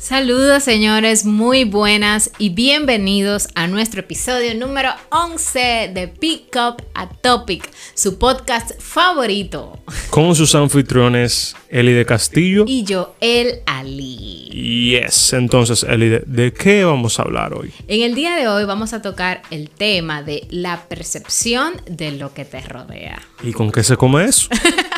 Saludos señores, muy buenas y bienvenidos a nuestro episodio número 11 de Pick Up a Topic, su podcast favorito. Con sus anfitriones Eli de Castillo y yo, El Ali. Yes, entonces Eli, ¿de, ¿de qué vamos a hablar hoy? En el día de hoy vamos a tocar el tema de la percepción de lo que te rodea. ¿Y con qué se come eso?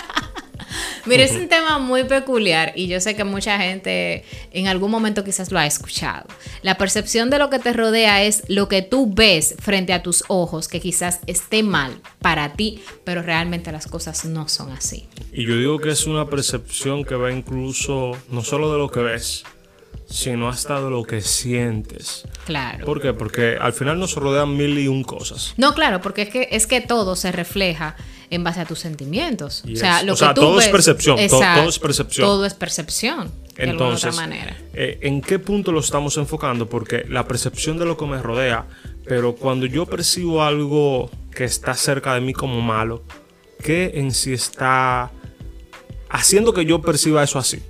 Mira, es un tema muy peculiar y yo sé que mucha gente en algún momento quizás lo ha escuchado. La percepción de lo que te rodea es lo que tú ves frente a tus ojos que quizás esté mal para ti, pero realmente las cosas no son así. Y yo digo que es una percepción que va incluso no solo de lo que ves, sino hasta de lo que sientes. Claro. ¿Por qué? Porque al final nos rodean mil y un cosas. No, claro, porque es que, es que todo se refleja en base a tus sentimientos. O sea, lo o sea, que tú todo ves, es percepción. Exacto, todo es percepción. Todo es percepción. De Entonces, otra manera. eh, ¿en qué punto lo estamos enfocando? Porque la percepción de lo que me rodea, pero cuando yo percibo algo que está cerca de mí como malo, ¿qué en sí está haciendo que yo perciba eso así?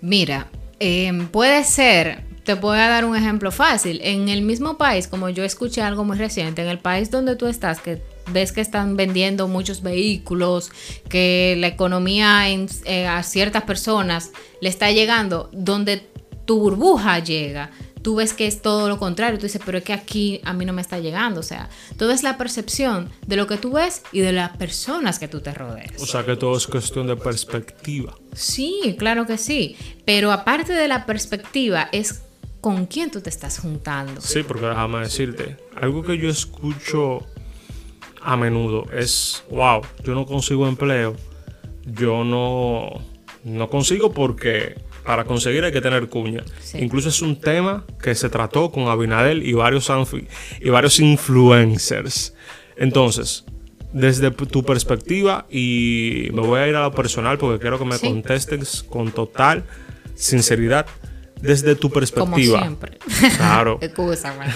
Mira, eh, puede ser, te voy a dar un ejemplo fácil. En el mismo país, como yo escuché algo muy reciente, en el país donde tú estás, que ves que están vendiendo muchos vehículos, que la economía en- eh, a ciertas personas le está llegando, donde tu burbuja llega. Tú ves que es todo lo contrario, tú dices, pero es que aquí a mí no me está llegando. O sea, todo es la percepción de lo que tú ves y de las personas que tú te rodeas. O sea que todo es cuestión de perspectiva. Sí, claro que sí. Pero aparte de la perspectiva, es con quién tú te estás juntando. Sí, porque déjame decirte, algo que yo escucho a menudo es, wow, yo no consigo empleo, yo no, no consigo porque para conseguir hay que tener cuña. Sí. Incluso es un tema que se trató con Abinadel y varios, y varios influencers. Entonces, desde tu perspectiva, y me voy a ir a lo personal porque quiero que me Sí. contestes con total sinceridad, desde tu Como perspectiva. siempre. Claro. Excúsame.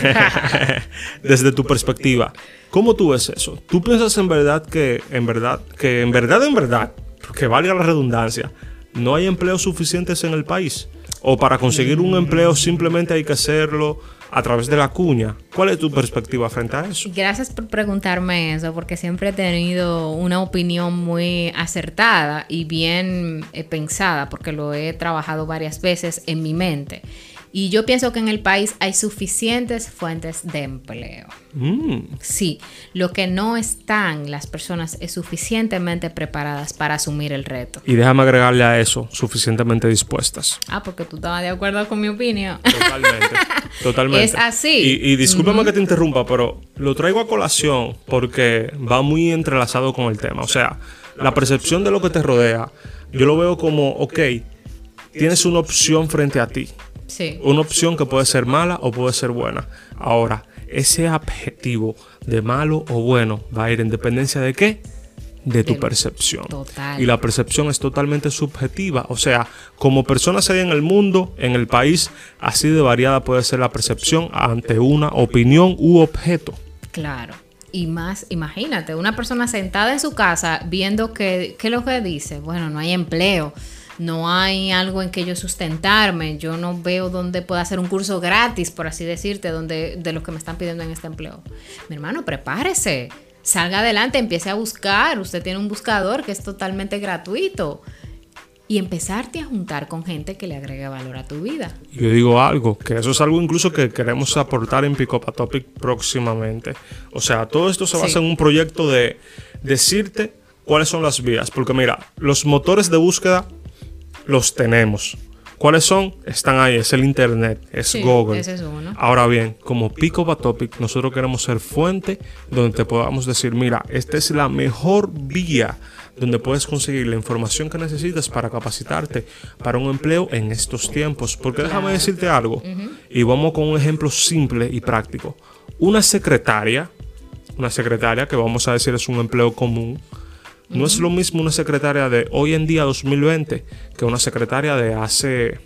desde tu perspectiva, ¿cómo tú ves eso? ¿Tú piensas en verdad que, en verdad, que en verdad, en verdad, que valga la redundancia, no hay empleos suficientes en el país? ¿O para conseguir un empleo simplemente hay que hacerlo a través de la cuña? ¿Cuál es tu perspectiva frente a eso? Gracias por preguntarme eso, porque siempre he tenido una opinión muy acertada y bien eh, pensada, porque lo he trabajado varias veces en mi mente. Y yo pienso que en el país hay suficientes fuentes de empleo. Mm, Sí, lo que no están las personas es suficientemente preparadas para asumir el reto. Y déjame agregarle a eso, suficientemente dispuestas. Ah, porque tú estabas de acuerdo con mi opinión. Totalmente. Totalmente. Es así. Y, y discúlpame que te interrumpa, pero lo traigo a colación porque va muy entrelazado con el tema. O sea, la percepción de lo que te rodea, yo lo veo como, ok, tienes una opción frente a ti. Sí. Una opción que puede ser mala o puede ser buena. Ahora, ese adjetivo de malo o bueno va a ir en dependencia de qué? De tu percepción. Total. Y la percepción es totalmente subjetiva. O sea, como personas hay en el mundo, en el país, así de variada puede ser la percepción ante una opinión u objeto. Claro. Y más, imagínate, una persona sentada en su casa viendo que, ¿qué es lo que dice? Bueno, no hay empleo, no hay algo en que yo sustentarme, yo no veo dónde pueda hacer un curso gratis, por así decirte, donde, de los que me están pidiendo en este empleo. Mi hermano, prepárese, salga adelante, empiece a buscar, usted tiene un buscador que es totalmente gratuito. Y empezarte a juntar con gente que le agregue valor a tu vida. Yo digo algo, que eso es algo incluso que queremos aportar en Pick Up a Topic próximamente. O sea, todo esto se Sí. basa en un proyecto de decirte cuáles son las vías. Porque mira, los motores de búsqueda los tenemos. ¿Cuáles son? Están ahí, es el Internet, es Sí, Google. ese es uno. Ahora bien, como a Topic, nosotros queremos ser fuente donde te podamos decir, mira, esta es la mejor vía donde puedes conseguir la información que necesitas para capacitarte para un empleo en estos tiempos. Porque déjame decirte algo, y vamos con un ejemplo simple y práctico. Una secretaria, una secretaria que vamos a decir es un empleo común, no es lo mismo una secretaria de hoy en día 2020 que una secretaria de hace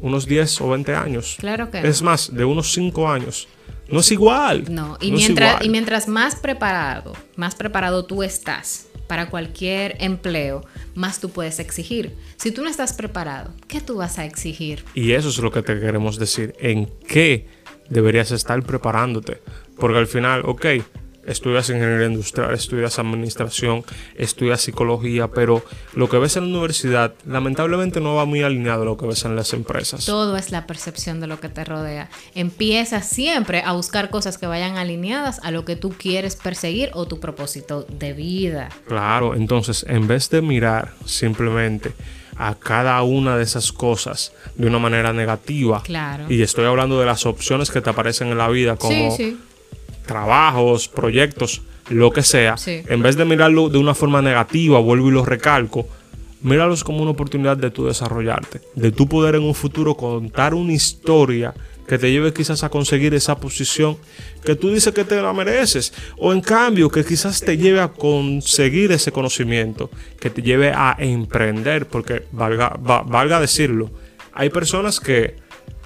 unos 10 o 20 años. Claro que no. Es más, de unos 5 años. No es igual. No, y, No mientras, igual. y mientras más preparado, más preparado tú estás para cualquier empleo, más tú puedes exigir. Si tú no estás preparado, ¿qué tú vas a exigir? Y eso es lo que te queremos decir. ¿En qué deberías estar preparándote? Porque al final, ok, estudias ingeniería industrial, estudias administración, estudias psicología, pero lo que ves en la universidad lamentablemente no va muy alineado a lo que ves en las empresas. Todo es la percepción de lo que te rodea. Empieza siempre a buscar cosas que vayan alineadas a lo que tú quieres perseguir o tu propósito de vida. Claro, entonces en vez de mirar simplemente a cada una de esas cosas de una manera negativa, Claro. y estoy hablando de las opciones que te aparecen en la vida como sí, sí. Trabajos, proyectos, lo que sea, Sí. en vez de mirarlo de una forma negativa, vuelvo y lo recalco, míralos como una oportunidad de tú desarrollarte, de tú poder en un futuro contar una historia que te lleve quizás a conseguir esa posición que tú dices que te la mereces, o en cambio que quizás te lleve a conseguir ese conocimiento, que te lleve a emprender, porque valga, va- valga decirlo, hay personas que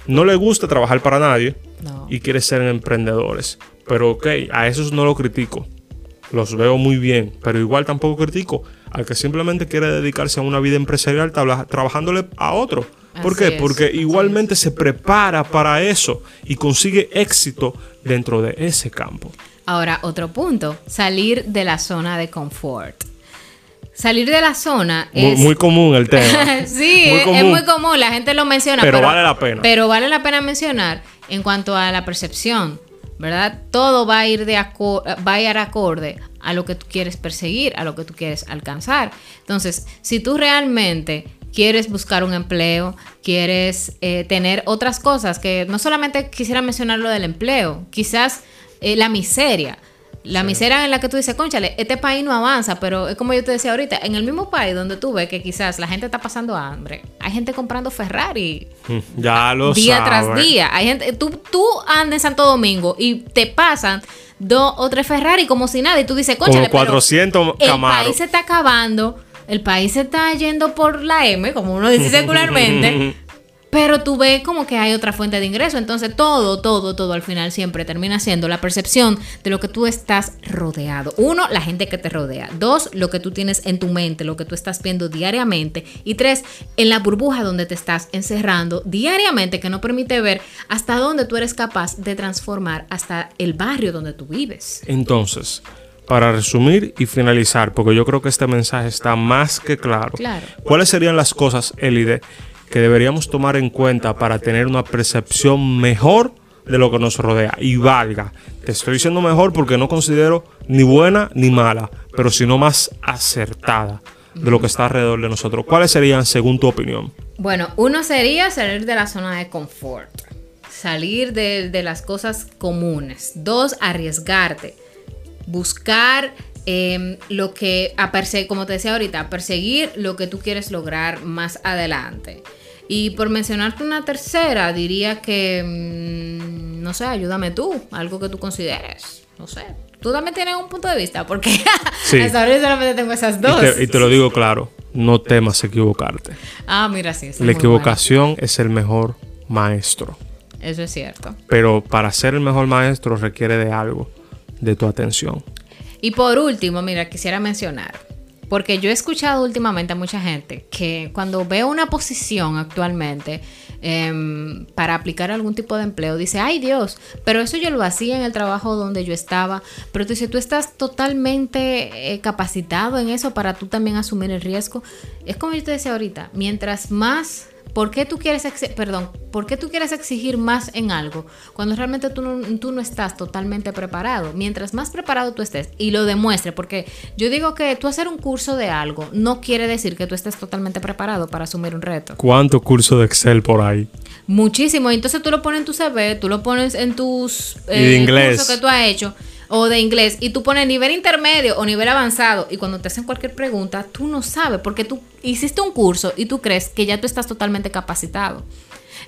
no les gusta trabajar para nadie, No. y quieren ser emprendedores. Pero ok, a esos no lo critico. Los veo muy bien, pero igual tampoco critico al que simplemente quiere dedicarse a una vida empresarial trabajándole a otro. ¿Por Así qué? es, Porque igualmente se prepara para eso y consigue éxito dentro de ese campo. Ahora, otro punto, salir de la zona de confort. Salir de la zona Muy, es... muy común el tema. sí, Muy es, es común. muy común, la gente lo menciona. Pero vale la pena. Pero vale la pena mencionar en cuanto a la percepción, ¿verdad? Todo va a ir de va a ir acorde a lo que tú quieres perseguir, a lo que tú quieres alcanzar. Entonces, si tú realmente quieres buscar un empleo, quieres eh, tener otras cosas, que no solamente quisiera mencionar lo del empleo, quizás eh, la miseria. La miseria en la que tú dices, conchale, este país no avanza, pero es como yo te decía ahorita, en el mismo país donde tú ves que quizás la gente está pasando hambre, hay gente comprando Ferrari ya lo día tras día. Hay gente, tú, tú andas en Santo Domingo y te pasan dos o tres Ferrari como si nada y tú dices, conchale, Como pero 400 el país se está acabando, el país se está yendo por la M, como uno dice secularmente. Pero tú ves como que hay otra fuente de ingreso. Entonces todo, todo, todo al final siempre termina siendo la percepción de lo que tú estás rodeado. Uno, la gente que te rodea. Dos, lo que tú tienes en tu mente, lo que tú estás viendo diariamente. Y tres, en la burbuja donde te estás encerrando diariamente que no permite ver hasta dónde tú eres capaz de transformar hasta el barrio donde tú vives. Entonces, para resumir y finalizar, porque yo creo que este mensaje está más que claro. Claro. ¿Cuáles serían las cosas, Elide, que deberíamos tomar en cuenta para tener una percepción mejor de lo que nos rodea? Y valga, te estoy diciendo mejor porque no considero ni buena ni mala, pero sino más acertada de lo que está alrededor de nosotros. ¿Cuáles serían, según tu opinión? Bueno, uno sería salir de la zona de confort, salir de, las cosas comunes. Dos, arriesgarte, buscar eh, lo que, a perse- como te decía ahorita, perseguir lo que tú quieres lograr más adelante. Y por mencionarte una tercera, diría que, mm, no sé, ayúdame tú, algo que tú consideres, no sé. Tú también tienes un punto de vista, porque Sí. hasta ahora yo solamente tengo esas Y dos. te, y te lo digo claro, no temas equivocarte. Ah, mira, sí. La equivocación es el mejor maestro. Eso es cierto. Pero para ser el mejor maestro requiere de algo, de tu atención. Y por último, mira, quisiera mencionar, porque yo he escuchado últimamente a mucha gente que cuando veo una posición actualmente em, para aplicar algún tipo de empleo, dice, ay Dios, pero eso yo lo hacía en el trabajo donde yo estaba, pero tú tú estás totalmente eh, capacitado en eso para tú también asumir el riesgo. Es como yo te decía ahorita, mientras más... ¿Por qué tú quieres, perdón, por qué tú quieres exigir más en algo cuando realmente tú no, tú no estás totalmente preparado? Mientras más preparado tú estés y lo demuestres, porque yo digo que tú hacer un curso de algo no quiere decir que tú estés totalmente preparado para asumir un reto. ¿Cuánto curso de Excel por ahí? Muchísimo. Entonces tú lo pones en tu CV, tú lo pones en tus eh, Y de inglés. cursos que tú has hecho o de inglés y tú pones nivel intermedio o nivel avanzado y cuando te hacen cualquier pregunta tú no sabes porque tú hiciste un curso y tú crees que ya tú estás totalmente capacitado.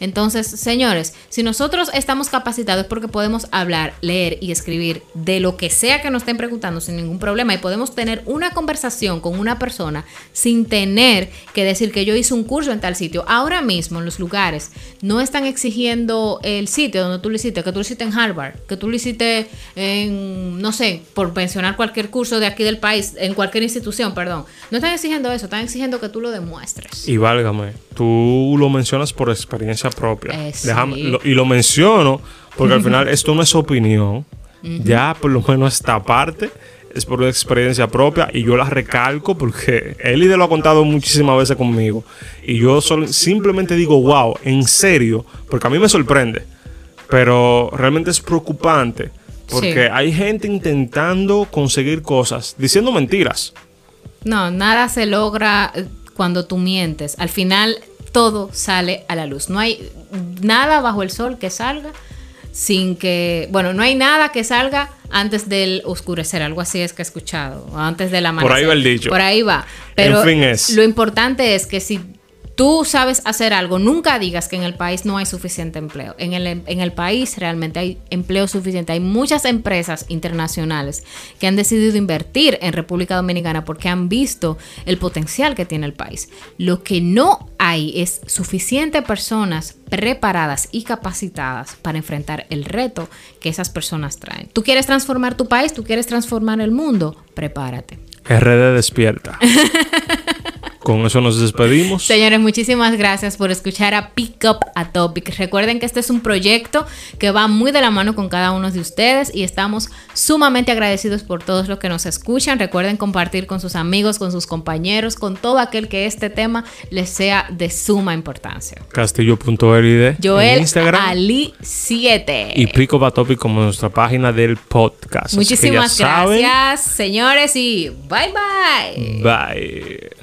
Entonces, señores, si nosotros estamos capacitados es porque podemos hablar, leer y escribir de lo que sea que nos estén preguntando sin ningún problema y podemos tener una conversación con una persona sin tener que decir que yo hice un curso en tal sitio. Ahora mismo en los lugares no están exigiendo el sitio donde tú lo hiciste, que tú lo hiciste en Harvard, que tú lo hiciste en, no sé, por mencionar cualquier curso de aquí del país, en cualquier institución, perdón. No están exigiendo eso, están exigiendo que tú lo demuestres. Y válgame, tú lo mencionas por experiencia propia. Eh, sí. Déjame- lo- y lo menciono porque al final esto no es opinión. Ya por lo menos esta parte es por experiencia propia y yo la recalco porque Elide lo ha contado muchísimas veces conmigo. Y yo sol- simplemente digo, wow, en serio, porque a mí me sorprende. Pero realmente es preocupante porque Sí. hay gente intentando conseguir cosas, diciendo mentiras. No, nada se logra cuando tú mientes. Al final todo sale a la luz. No hay nada bajo el sol que salga sin que, bueno, no hay nada que salga antes del oscurecer, algo así es que he escuchado, antes del amanecer. ahí va el dicho. Por ahí va. Pero En fin es. lo importante es que si tú sabes hacer algo, nunca digas que en el país no hay suficiente empleo. En el, en el país realmente hay empleo suficiente. Hay muchas empresas internacionales que han decidido invertir en República Dominicana porque han visto el potencial que tiene el país. Lo que no hay es suficiente personas preparadas y capacitadas para enfrentar el reto que esas personas traen. ¿Tú quieres transformar tu país? ¿Tú quieres transformar el mundo? Prepárate. RD despierta. Con eso nos despedimos. Señores, muchísimas gracias por escuchar a Pick Up a Topic. Recuerden que este es un proyecto que va muy de la mano con cada uno de ustedes y estamos sumamente agradecidos por todos los que nos escuchan. Recuerden compartir con sus amigos, con sus compañeros, con todo aquel que este tema les sea de suma importancia. Castillo.lid Joel Instagram Ali 7. y Pico Batopic como nuestra página del podcast. Muchísimas saben, gracias, señores, y bye bye. Bye.